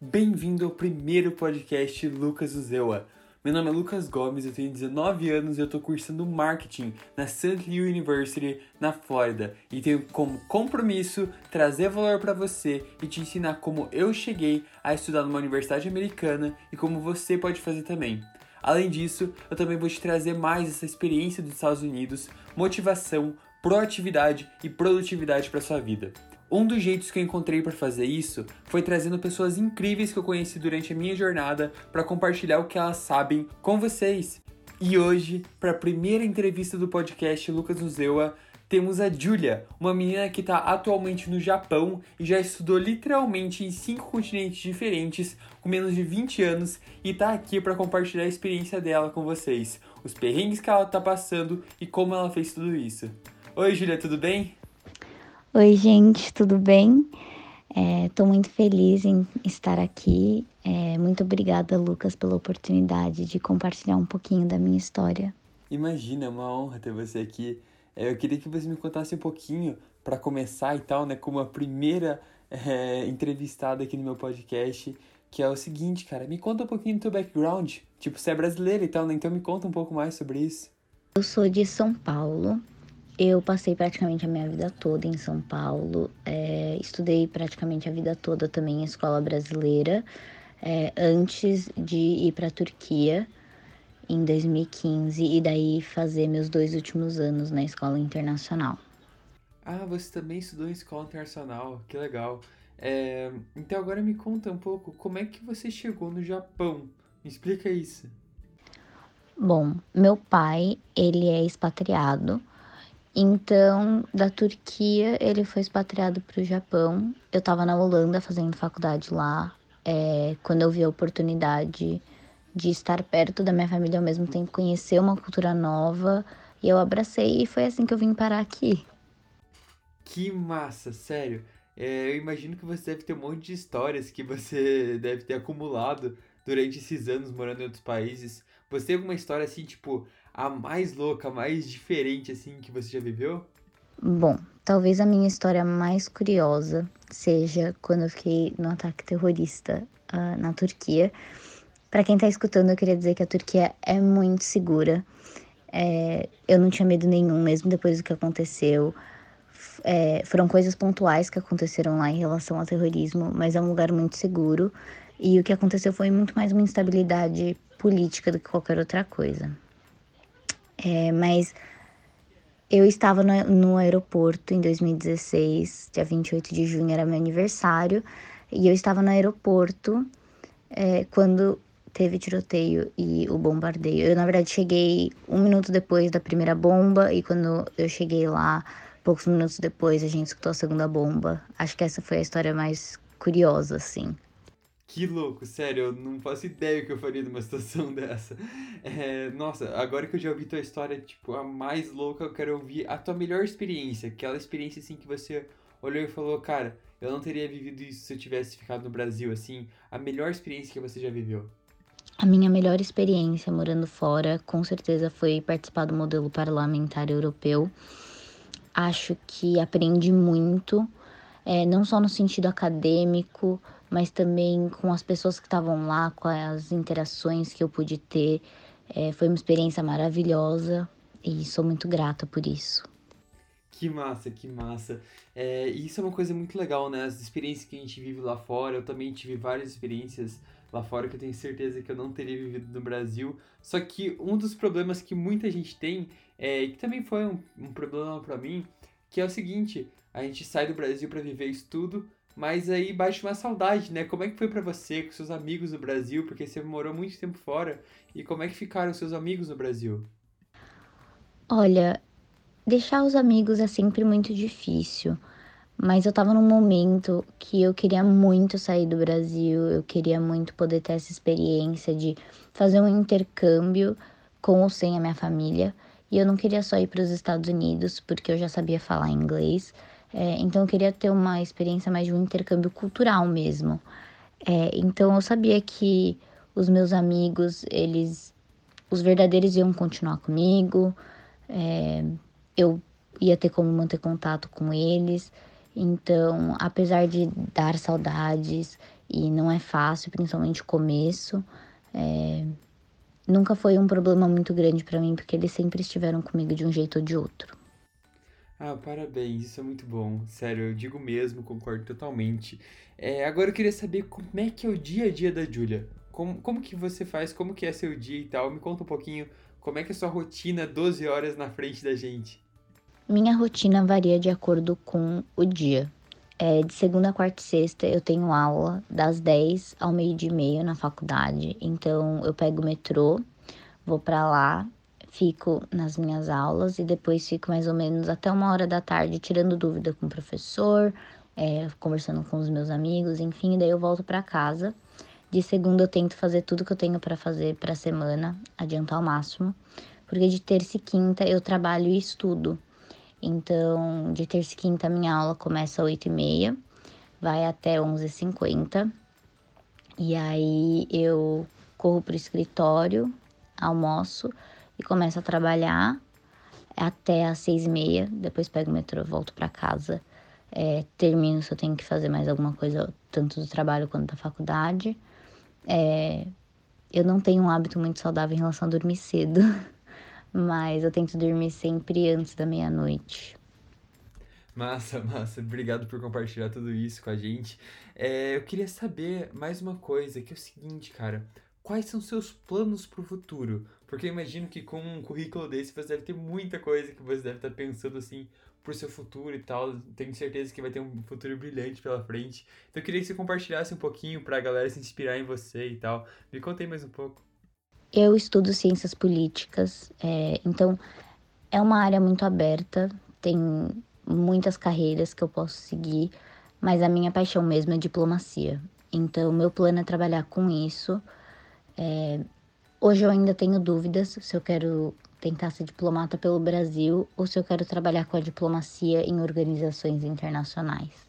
Bem-vindo ao primeiro podcast Lucas Uzewa. Meu nome é Lucas Gomes, eu tenho 19 anos e eu estou cursando marketing na St. Louis University, na Flórida, e tenho como compromisso trazer valor para você e te ensinar como eu cheguei a estudar numa universidade americana e como você pode fazer também. Além disso, eu também vou te trazer mais essa experiência dos Estados Unidos, motivação, proatividade e produtividade para sua vida. Um dos jeitos que eu encontrei para fazer isso foi trazendo pessoas incríveis que eu conheci durante a minha jornada para compartilhar o que elas sabem com vocês. E hoje, para a primeira entrevista do podcast Lucas Nuzewa, temos a Julia, uma menina que está atualmente no Japão e já estudou literalmente em cinco continentes diferentes, com menos de 20 anos, e está aqui para compartilhar a experiência dela com vocês, os perrengues que ela está passando e como ela fez tudo isso. Oi, Julia, tudo bem? Oi, gente, tudo bem? Estou é, muito feliz em estar aqui. É, muito obrigada, Lucas, pela oportunidade de compartilhar um pouquinho da minha história. Imagina, é uma honra ter você aqui. É, eu queria que você me contasse um pouquinho, para começar e tal, né, como a primeira é, entrevistada aqui no meu podcast, que é o seguinte, cara, me conta um pouquinho do teu background. Tipo, você é brasileira e tal, né? Então me conta um pouco mais sobre isso. Eu sou de São Paulo, eu passei praticamente a minha vida toda em São Paulo, é, estudei praticamente a vida toda também em escola brasileira, é, antes de ir para a Turquia em 2015 e daí fazer meus dois últimos anos na escola internacional. Ah, você também estudou em escola internacional, que legal. É, então agora me conta um pouco como é que você chegou no Japão. Me explica isso. Bom, meu pai, ele é expatriado então, da Turquia, ele foi expatriado para o Japão. Eu estava na Holanda fazendo faculdade lá. É, quando eu vi a oportunidade de estar perto da minha família ao mesmo tempo, conhecer uma cultura nova, e eu abracei e foi assim que eu vim parar aqui. Que massa, sério. É, eu imagino que você deve ter um monte de histórias que você deve ter acumulado durante esses anos morando em outros países. Você tem alguma história assim, tipo, a mais louca, a mais diferente, assim, que você já viveu? Bom, talvez a minha história mais curiosa seja quando eu fiquei no ataque terrorista uh, na Turquia. Para quem tá escutando, eu queria dizer que a Turquia é muito segura. É, eu não tinha medo nenhum, mesmo depois do que aconteceu. É, foram coisas pontuais que aconteceram lá em relação ao terrorismo, mas é um lugar muito seguro. E o que aconteceu foi muito mais uma instabilidade política do que qualquer outra coisa. É, mas eu estava no, no, aeroporto em 2016, dia 28 de junho era meu aniversário, e eu estava no aeroporto é, quando teve tiroteio e o bombardeio. Eu, na verdade, cheguei um minuto depois da primeira bomba, e quando eu cheguei lá, poucos minutos depois, a gente escutou a segunda bomba. Acho que essa foi a história mais curiosa, assim. Que louco, sério, eu não faço ideia o que eu faria numa situação dessa. É, nossa, agora que eu já ouvi tua história, tipo, a mais louca, eu quero ouvir a tua melhor experiência. Aquela experiência, assim, que você olhou e falou, cara, eu não teria vivido isso se eu tivesse ficado no Brasil, assim. A melhor experiência que você já viveu. A minha melhor experiência morando fora, com certeza, foi participar do modelo parlamentar europeu. Acho que aprendi muito, é, não só no sentido acadêmico, mas também com as pessoas que estavam lá, com as interações que eu pude ter. É, foi uma experiência maravilhosa e sou muito grata por isso. Que massa, que massa. É, isso é uma coisa muito legal, né? As experiências que a gente vive lá fora, eu também tive várias experiências lá fora que eu tenho certeza que eu não teria vivido no Brasil. Só que um dos problemas que muita gente tem, é, que também foi um, um problema para mim, que é o seguinte: a gente sai do Brasil para viver isso tudo, mas aí bate uma saudade, né? Como é que foi para você com seus amigos no Brasil? Porque você morou muito tempo fora. E como é que ficaram seus amigos no Brasil? Olha, deixar os amigos é sempre muito difícil. Mas eu tava num momento que eu queria muito sair do Brasil, eu queria muito poder ter essa experiência de fazer um intercâmbio com ou sem a minha família. E eu não queria só ir para os Estados Unidos, porque eu já sabia falar inglês. É, então eu queria ter uma experiência mais de um intercâmbio cultural mesmo. É, então eu sabia que os meus amigos, eles, os verdadeiros iam continuar comigo, é, eu ia ter como manter contato com eles. Então, apesar de dar saudades e não é fácil, principalmente o começo. É... Nunca foi um problema muito grande para mim, porque eles sempre estiveram comigo de um jeito ou de outro. Ah, parabéns, isso é muito bom. Sério, eu digo mesmo, concordo totalmente. É, agora eu queria saber como é que é o dia a dia da Júlia. Como, como que você faz, como que é seu dia e tal. Me conta um pouquinho como é que é sua rotina 12 horas na frente da gente. Minha rotina varia de acordo com o dia. É, de segunda, quarta e sexta eu tenho aula das 10 ao meio-dia e meio na faculdade. Então eu pego o metrô, vou para lá, fico nas minhas aulas e depois fico mais ou menos até uma hora da tarde tirando dúvida com o professor, é, conversando com os meus amigos, enfim, daí eu volto para casa. De segunda eu tento fazer tudo que eu tenho para fazer para semana, adiantar ao máximo, porque de terça e quinta eu trabalho e estudo. Então, de terça e quinta minha aula começa às 8h30, vai até 11h50. E aí eu corro pro escritório, almoço e começo a trabalhar até às 6h30, depois pego o metrô, volto para casa é, termino se eu tenho que fazer mais alguma coisa, tanto do trabalho quanto da faculdade. É, eu não tenho um hábito muito saudável em relação a dormir cedo, mas eu tento dormir sempre antes da meia-noite. Massa, massa. Obrigado por compartilhar tudo isso com a gente. É, eu queria saber mais uma coisa, que é o seguinte, cara. Quais são seus planos para o futuro? Porque eu imagino que com um currículo desse você deve ter muita coisa que você deve estar pensando assim, pro seu futuro e tal. Tenho certeza que vai ter um futuro brilhante pela frente. Então eu queria que você compartilhasse um pouquinho pra galera se inspirar em você e tal. Me conta aí mais um pouco. Eu estudo ciências políticas, é, então é uma área muito aberta, tem muitas carreiras que eu posso seguir, mas a minha paixão mesmo é diplomacia. Então, meu plano é trabalhar com isso. É, hoje eu ainda tenho dúvidas se eu quero tentar ser diplomata pelo Brasil ou se eu quero trabalhar com a diplomacia em organizações internacionais.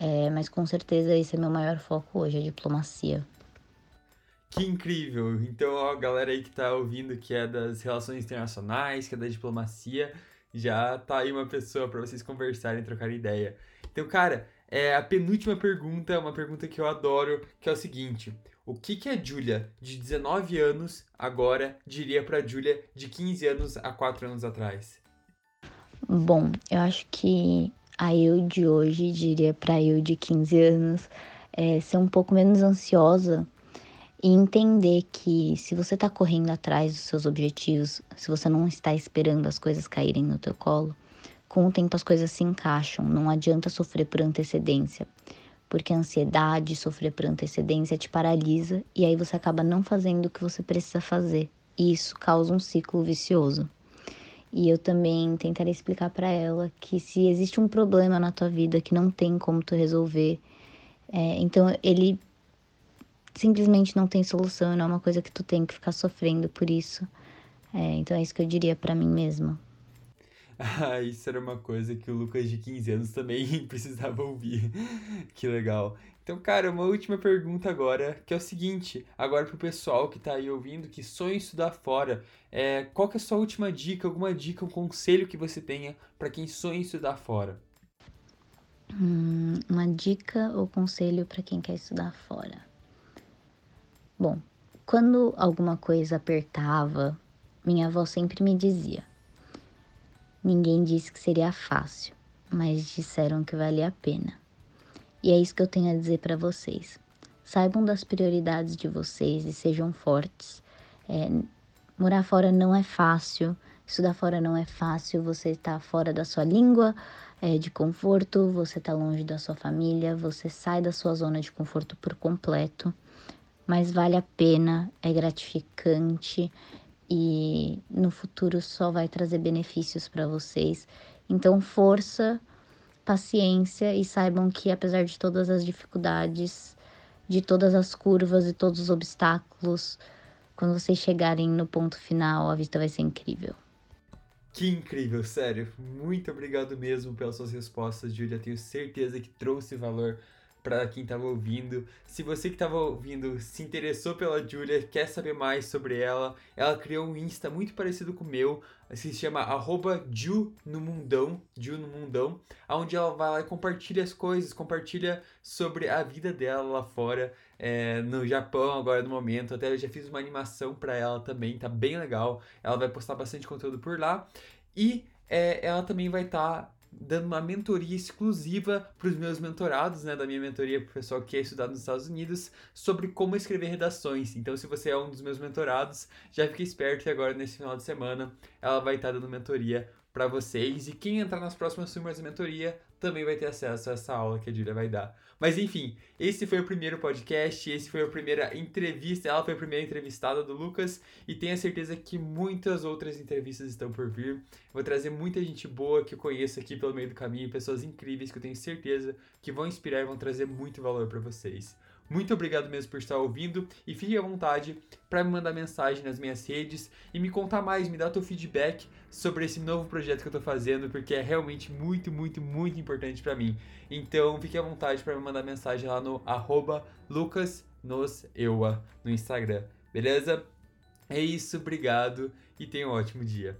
É, mas com certeza esse é meu maior foco hoje, a diplomacia. Que incrível! Então, ó, a galera aí que tá ouvindo que é das relações internacionais, que é da diplomacia, já tá aí uma pessoa para vocês conversarem, trocar ideia. Então, cara, é a penúltima pergunta, uma pergunta que eu adoro, que é o seguinte: o que, que a Julia, de 19 anos, agora diria para a Julia de 15 anos a 4 anos atrás? Bom, eu acho que a eu de hoje diria para eu de 15 anos é, ser um pouco menos ansiosa e entender que se você está correndo atrás dos seus objetivos, se você não está esperando as coisas caírem no teu colo, com o tempo as coisas se encaixam, não adianta sofrer por antecedência porque a ansiedade, sofrer por antecedência te paralisa e aí você acaba não fazendo o que você precisa fazer. E isso causa um ciclo vicioso. E eu também tentarei explicar para ela que se existe um problema na tua vida que não tem como tu resolver, é, então ele simplesmente não tem solução, não é uma coisa que tu tem que ficar sofrendo por isso. É, então é isso que eu diria para mim mesma. Ah, isso era uma coisa que o Lucas de 15 anos também precisava ouvir. Que legal. Então, cara, uma última pergunta agora, que é o seguinte, agora pro pessoal que tá aí ouvindo, que sonha estudar fora, é, qual que é a sua última dica, alguma dica, um conselho que você tenha para quem sonha estudar fora? Hum, uma dica ou conselho para quem quer estudar fora? Bom, quando alguma coisa apertava, minha avó sempre me dizia: Ninguém disse que seria fácil, mas disseram que valia a pena. E é isso que eu tenho a dizer para vocês. Saibam das prioridades de vocês e sejam fortes. É, morar fora não é fácil, estudar fora não é fácil. Você está fora da sua língua é, de conforto, você está longe da sua família, você sai da sua zona de conforto por completo. Mas vale a pena, é gratificante e no futuro só vai trazer benefícios para vocês. Então, força, paciência e saibam que apesar de todas as dificuldades, de todas as curvas e todos os obstáculos, quando vocês chegarem no ponto final, a vista vai ser incrível. Que incrível, sério. Muito obrigado mesmo pelas suas respostas, Julia. Tenho certeza que trouxe valor para quem estava ouvindo. Se você que estava ouvindo se interessou pela Julia, quer saber mais sobre ela, ela criou um Insta muito parecido com o meu, se chama arroba Ju no Mundão, Ju no Mundão, onde ela vai lá e compartilha as coisas, compartilha sobre a vida dela lá fora, é, no Japão agora no momento. Até eu já fiz uma animação para ela também, tá bem legal. Ela vai postar bastante conteúdo por lá. E é, ela também vai estar tá dando uma mentoria exclusiva para os meus mentorados, né, da minha mentoria para o pessoal que quer estudar nos Estados Unidos, sobre como escrever redações. Então, se você é um dos meus mentorados, já fique esperto que agora nesse final de semana ela vai estar tá dando mentoria para vocês. E quem entrar nas próximas turmas de mentoria também vai ter acesso a essa aula que a Julia vai dar. Mas enfim, esse foi o primeiro podcast, esse foi a primeira entrevista, ela foi a primeira entrevistada do Lucas e tenha certeza que muitas outras entrevistas estão por vir. Vou trazer muita gente boa que eu conheço aqui pelo meio do caminho, pessoas incríveis que eu tenho certeza que vão inspirar e vão trazer muito valor para vocês. Muito obrigado mesmo por estar ouvindo e fique à vontade para me mandar mensagem nas minhas redes e me contar mais, me dar teu feedback sobre esse novo projeto que eu estou fazendo, porque é realmente muito, muito, muito importante para mim. Então, fique à vontade para me mandar mensagem lá no lucasnoseua no Instagram, beleza? É isso, obrigado e tenha um ótimo dia.